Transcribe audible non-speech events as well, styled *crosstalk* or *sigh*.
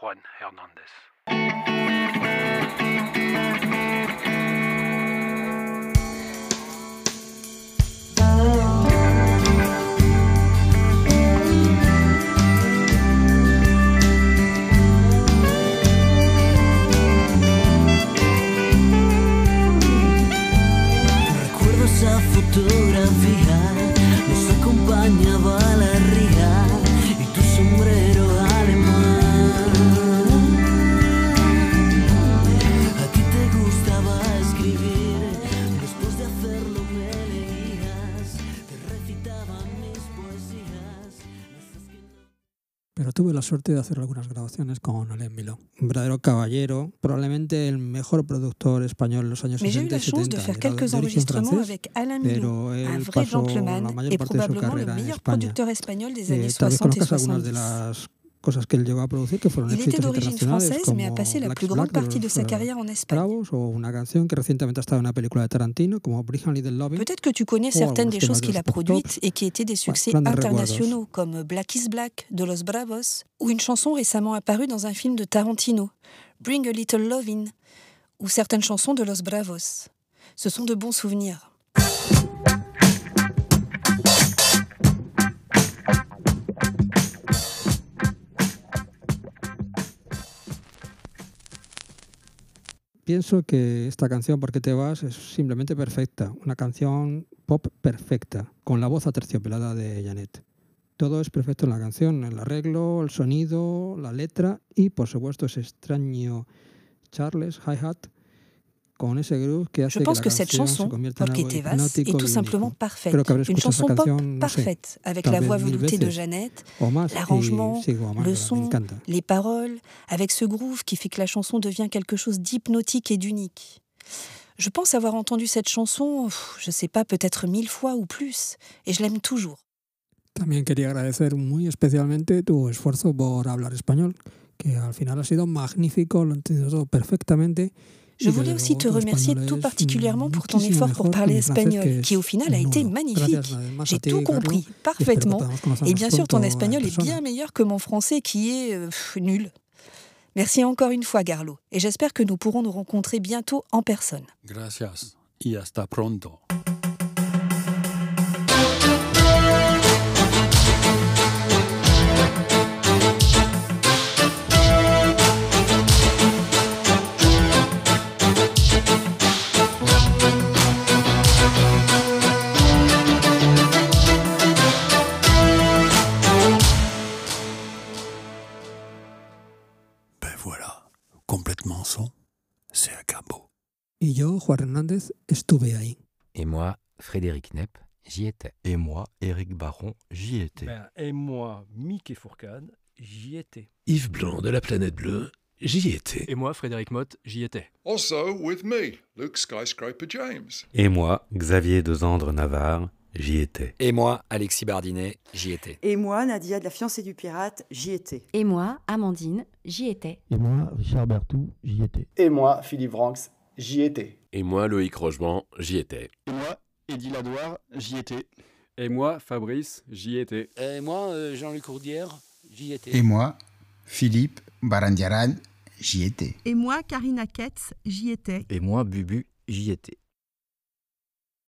Juan Hernández. Pero tuve la suerte de hacer algunas grabaciones con Alain Miló. Un verdadero caballero, probablemente el mejor productor español en los años Mais j'ai eu 60 y la chance de 70. faire Era de quelques origen enregistrements francés, avec Alain Milot, pero él pasó gentleman la mayor parte de su carrera en España. espagnol des Eh, années tal vez 60 conozcas algunas de 70. las cosas que él llegó a producir que fueron Il était d'origine française, mais a passé la Black plus grande Black partie de sa eh, carrière en Espagne. Bravos o una canción que recientemente ha estado en una película de Tarantino como. Peut-être que tu connais certaines des choses qu'il a produites et qui étaient des succès internationaux, comme Black is Black de Los Bravos, ou une chanson récemment apparue dans un film de Tarantino, Bring a Little Lovin', ou certaines chansons de Los Bravos. Ce sont de bons souvenirs. Pienso que esta canción, ¿Por qué te vas?, es simplemente perfecta. Una canción pop perfecta, con la voz aterciopelada de Janet. Todo es perfecto en la canción, el arreglo, el sonido, la letra y, por supuesto, ese extraño Charles hi-hat Je pense que, cette chanson, Porque te vas, est tout simplement parfaite. Une chanson pop parfaite, avec la voix veloutée de Jeannette, l'arrangement, le son, les paroles, avec ce groove qui fait que la chanson devient quelque chose d'hypnotique et d'unique. Je pense avoir entendu cette chanson, je sais pas, peut-être mille fois ou plus, et je l'aime toujours. También quería agradecer muy especialmente tu esfuerzo por hablar español, que al final ha sido magnífico, lo he entendido perfectamente. Je voulais aussi te remercier tout particulièrement pour ton effort pour mejor que parler espagnol, qui au final a été magnifique. A J'ai tout compris *laughs* parfaitement. Et bien sûr, ton en espagnol est bien meilleur que mon français qui est euh, pff, nul. Merci encore une fois, Garlo, et j'espère que nous pourrons nous rencontrer bientôt en personne. Gracias y hasta pronto. Voilà, complètement son, c'est un cabot. Yo, Juan Hernández, estuve ahí. Et moi, Frédéric Nepp, j'y étais. Et moi, Éric Baron, j'y étais. Ben, et moi, Mickey Fourcade, j'y étais. Yves Blanc de la planète bleue, j'y étais. Et moi, Frédéric Motte, j'y étais. Also with me, Luke Skyscraper James. Et moi, Xavier Dezandre Navarre, j'y étais. Et moi, Alexis Bardinet, j'y étais. Et moi, Nadia de la fiancée du pirate, j'y étais. Et moi, Amandine, j'y étais. Et moi, Richard Bertou, j'y étais. Et moi, Philippe Vranx, j'y étais. Et moi, Loïc Rochement, j'y étais. Et moi, Eddie Ladoire, j'y étais. Et moi, Fabrice, j'y étais. Et moi, euh, Jean-Luc Courdière, j'y étais. Et moi, Philippe Barandiaran, j'y étais. Et moi, Karina Ketz, j'y étais. Et moi, Bubu, j'y étais.